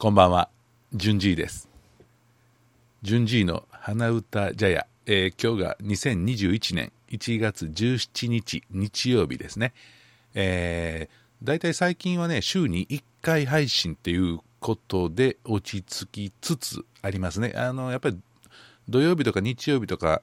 こんばんは、順次です。順次の花歌茶屋、えー今日が2021年1月17日日曜日ですね。えー、大体最近はね、週に1回配信っていうことで落ち着きつつありますね。あの、やっぱり土曜日とか日曜日とか、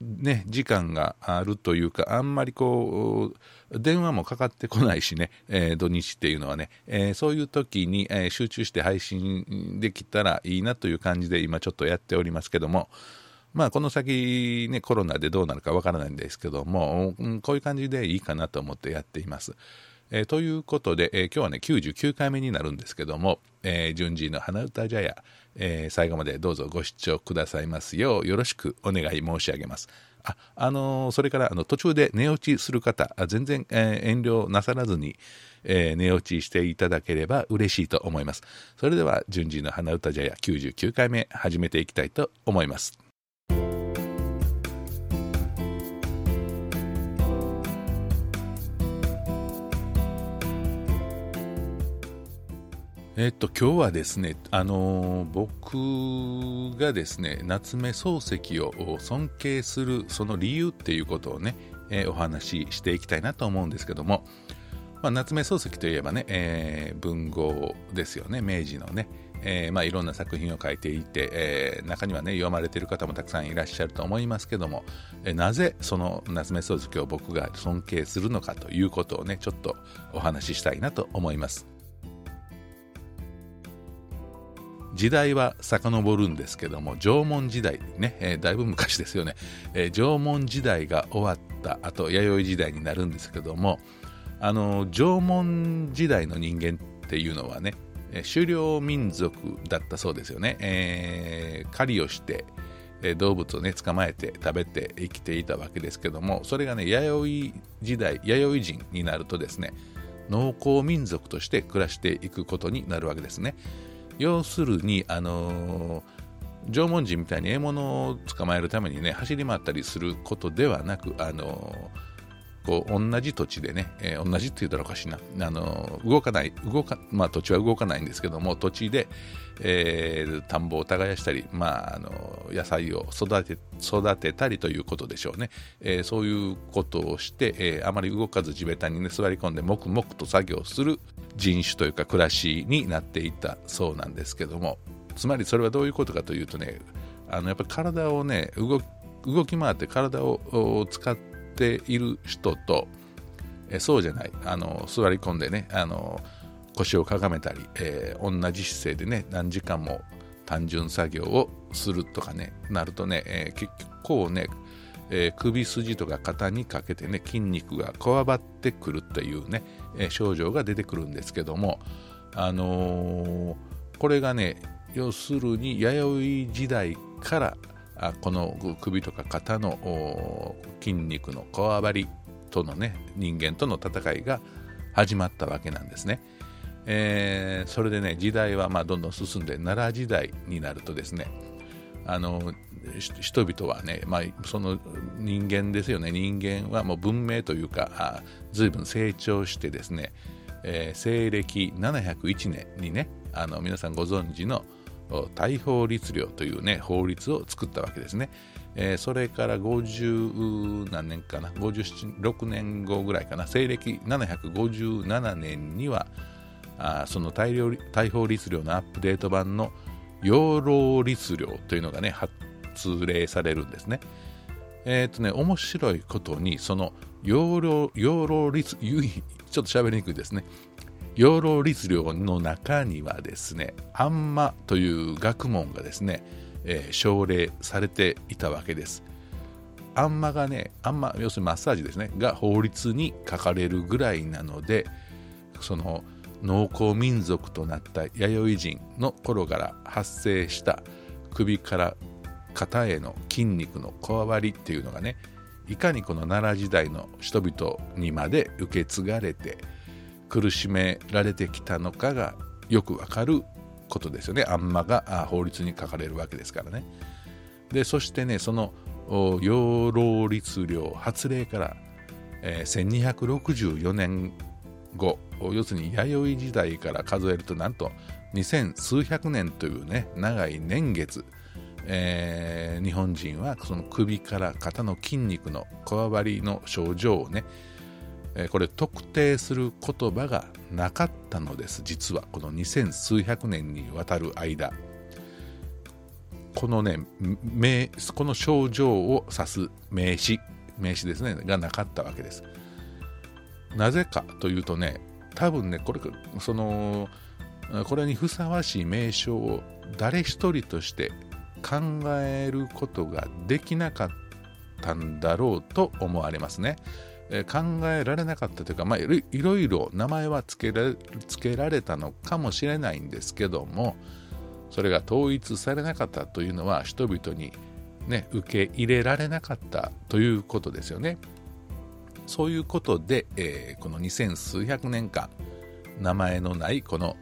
ね、時間があるというか、あんまりこう、電話もかかってこないしね、えー土日っていうのはね、えーそういう時に、えー集中して配信できたらいいなという感じで今ちょっとやっておりますけども、まあこの先ね、コロナでどうなるかわからないんですけども、うんこういう感じでいいかなと思ってやっています。えーということで、えー今日はね、99回目になるんですけども、えー順次の花歌茶屋、えー最後までどうぞご視聴くださいますようよろしくお願い申し上げます。あ、あのーそれからあの途中で寝落ちする方、全然、えー遠慮なさらずに、えー寝落ちしていただければ嬉しいと思います。それでは、順次の花歌茶屋99回目始めていきたいと思います。えっと、今日はですね、あのー僕がですね、夏目漱石を尊敬するその理由っていうことをね、えーお話ししていきたいなと思うんですけども、まあ、夏目漱石といえばね、えー文豪ですよね、明治のね、えまあ、いろんな作品を書いていて、え中にはね、読まれている方もたくさんいらっしゃると思いますけども、えなぜその夏目漱石を僕が尊敬するのかということをね、ちょっとお話ししたいなと思います。時代は遡るんですけども縄文時代ね、えーだいぶ昔ですよね、えー縄文時代が終わった後弥生時代になるんですけどもあの縄文時代の人間っていうのはね狩猟民族だったそうですよね、えー狩りをしてえ動物をね捕まえて食べて生きていたわけですけどもそれがね弥生時代弥生人になるとですね農耕民族として暮らしていくことになるわけですね。要するにあのー縄文人みたいに獲物を捕まえるためにね走り回ったりすることではなくあのーこう同じ土地でね、えー同じって言ったらおかしいな、あの動かない動か、まあ、土地は動かないんですけども土地で、え田んぼを耕したり、まあ、あの野菜を育て育てたりということでしょうね、えそういうことをして、えあまり動かず地べたに、ね、座り込んで黙々と作業する人種というか暮らしになっていたそうなんですけどもつまりそれはどういうことかというとねあのやっぱり体をね動き回って体を使っている人とえそうじゃない。あの座り込んでねあの腰をかがめたり、えー同じ姿勢でね何時間も単純作業をするとかねなるとね、えー結構ね、えー首筋とか肩にかけてね筋肉がこわばってくるっていうね、えー症状が出てくるんですけどもあのーこれがね要するに弥生時代からあこの首とか肩の筋肉のこわばりとのね人間との戦いが始まったわけなんですね。えーそれでね時代はまあどんどん進んで奈良時代になるとですねあの人々はね、まあ、その人間ですよね。人間はもう文明というかあ随分成長してですね、えー西暦701年にねあの皆さんご存知の大法律令というね法律を作ったわけですね、えーそれから50何年かな56年後ぐらいかな西暦757年にはあその大量大法律令のアップデート版の養老律令というのがね発通令されるんですね。えっ、とね面白いことにその養老養老律ゆいちょっと喋りにくいですね。養老律令の中にはですねあんまという学問がですね、えー奨励されていたわけです。あんまがねあんま要するにマッサージですねが法律に書かれるぐらいなのでその農耕民族となった弥生人の頃から発生した首から肩への筋肉のこわばりっていうのがねいかにこの奈良時代の人々にまで受け継がれて苦しめられてきたのかがよくわかることですよね。あんまが法律に書かれるわけですからね。でそしてねその養老律令発令から、えー1264年後要するに弥生時代から数えるとなんと2000数百年というね長い年月、えー、日本人はその首から肩の筋肉のこわばりの症状をね、えー、これ特定する言葉がなかったのです実はこの2000数百年にわたる間。このね名この症状を指す名詞名詞ですねがなかったわけです。なぜかというとね多分ねこれそのこれにふさわしい名称を誰一人として考えることができなかったんだろうと思われますね。え考えられなかったというか、まあ、いろいろ名前は付けら付けられたのかもしれないんですけどもそれが統一されなかったというのは人々に、ね、受け入れられなかったということですよね。そういうことで、えー、この2000数百年間名前のないこの、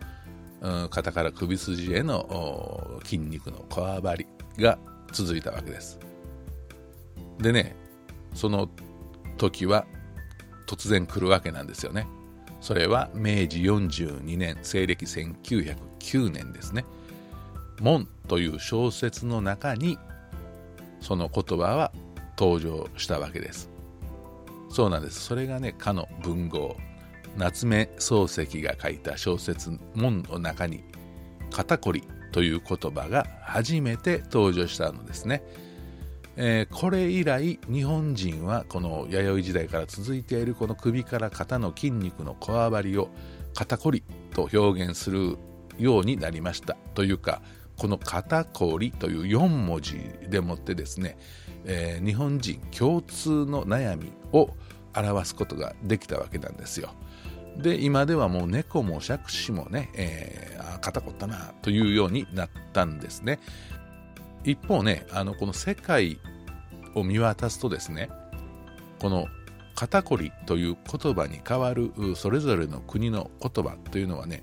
肩から首筋への筋肉のこわばりが続いたわけです。でね、その時は突然来るわけなんですよね。それは明治42年、西暦1909年ですね。門という小説の中にその言葉は登場したわけです。そうなんです。それがね、かの文豪夏目漱石が書いた小説「門」の中に「肩こり」という言葉が初めて登場したのですね。えー、これ以来日本人はこの弥生時代から続いているこの首から肩の筋肉のこわばりを肩こりと表現するようになりましたというかこの肩こりという4文字でもってですね、えー、日本人共通の悩みを表すことができたわけなんですよ。で今ではもう猫も杓子もね、えー、あ肩こったなというようになったんですね。一方ねあのこの世界を見渡すとですねこの肩こりという言葉に代わるそれぞれの国の言葉というのはね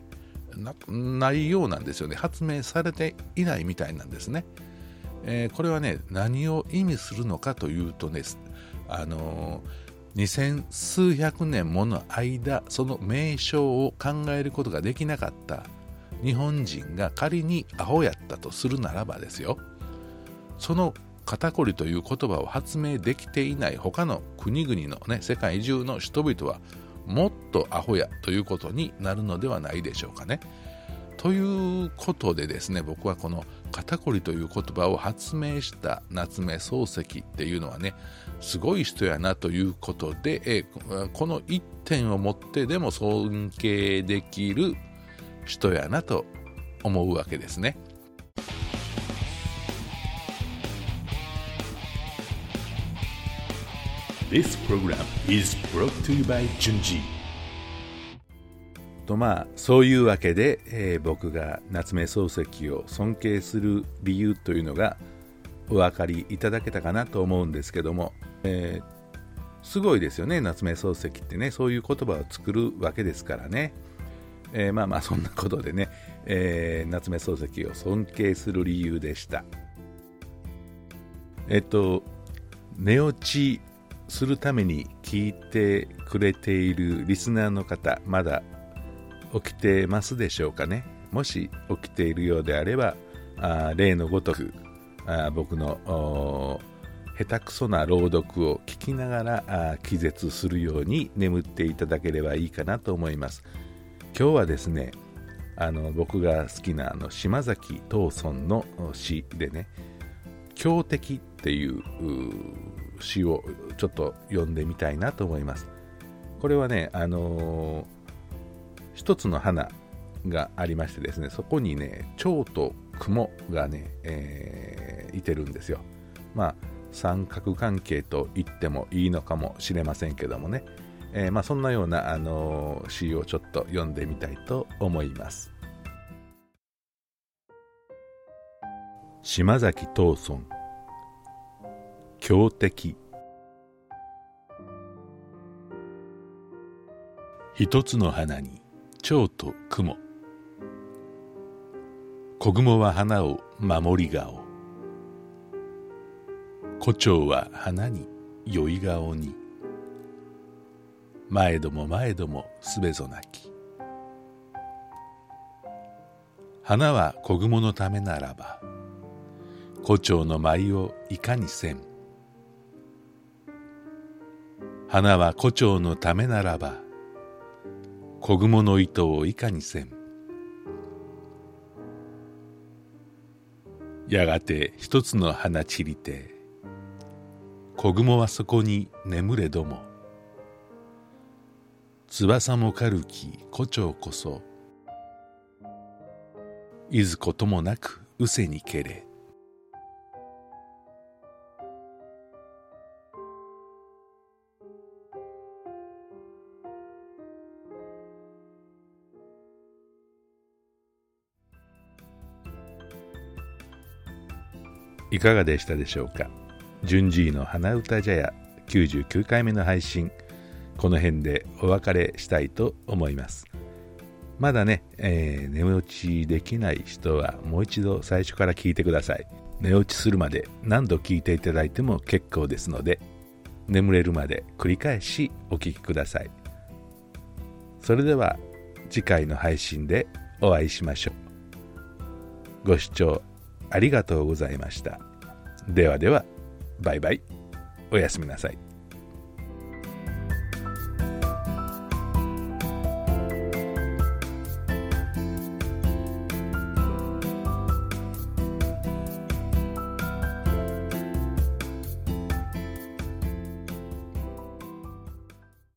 ないようなんですよね。発明されていないみたいなんですね、えー、これはね何を意味するのかというとねあのー二千数百年もの間その名称を考えることができなかった日本人が仮にアホやったとするならばですよその肩こりという言葉を発明できていない他の国々のね世界中の人々はもっとアホやということになるのではないでしょうかね。ということでですね僕はこの肩こりという言葉を発明した夏目漱石っていうのはねすごい人やなということで、えこの一点をもってでも尊敬できる人やなと思うわけですね。This program is brought to you by Junji. とまあそういうわけで、えー、僕が夏目漱石を尊敬する理由というのがお分かりいただけたかなと思うんですけども、えー、すごいですよね夏目漱石ってねそういう言葉を作るわけですからね、えー、まあまあそんなことでね、えー、夏目漱石を尊敬する理由でした。えっと寝落ちするために聞いてくれているリスナーの方まだ起きてますでしょうかね。もし起きているようであればあ例のごとくあ僕の下手くそな朗読を聞きながら気絶するように眠っていただければいいかなと思います。今日はですねあの僕が好きなあの島崎藤村の詩でね「強敵」っていう詩をちょっと読んでみたいなと思います。これはねあのー一つの花がありましてですねそこにね蝶と雲がね、えー、いてるんですよ。まあ三角関係と言ってもいいのかもしれませんけどもね、えー、まあ、そんなような、あのー、詩をちょっと読んでみたいと思います。島崎藤村。強敵。一つの花に。蝶と雲。小雲は花を守り顔。胡蝶は花に酔い顔に。前ども前どもすべぞなき。花は小雲のためならば胡蝶の舞をいかにせん。花は胡蝶のためならば小雲の糸をいかにせん。やがて一つの花散りて小雲はそこに眠れども翼もかるき胡蝶こそいずこともなくうせにけれ。いかがでしたでしょうか？順次の花歌茶屋99回目の配信。この辺でお別れしたいと思います。まだね、えー、寝落ちできない人はもう一度最初から聞いてください。寝落ちするまで何度聞いていただいても結構ですので眠れるまで繰り返しお聴きください。それでは次回の配信でお会いしましょう。ご視聴ありがとうございました。ではでは、バイバイ。おやすみなさい。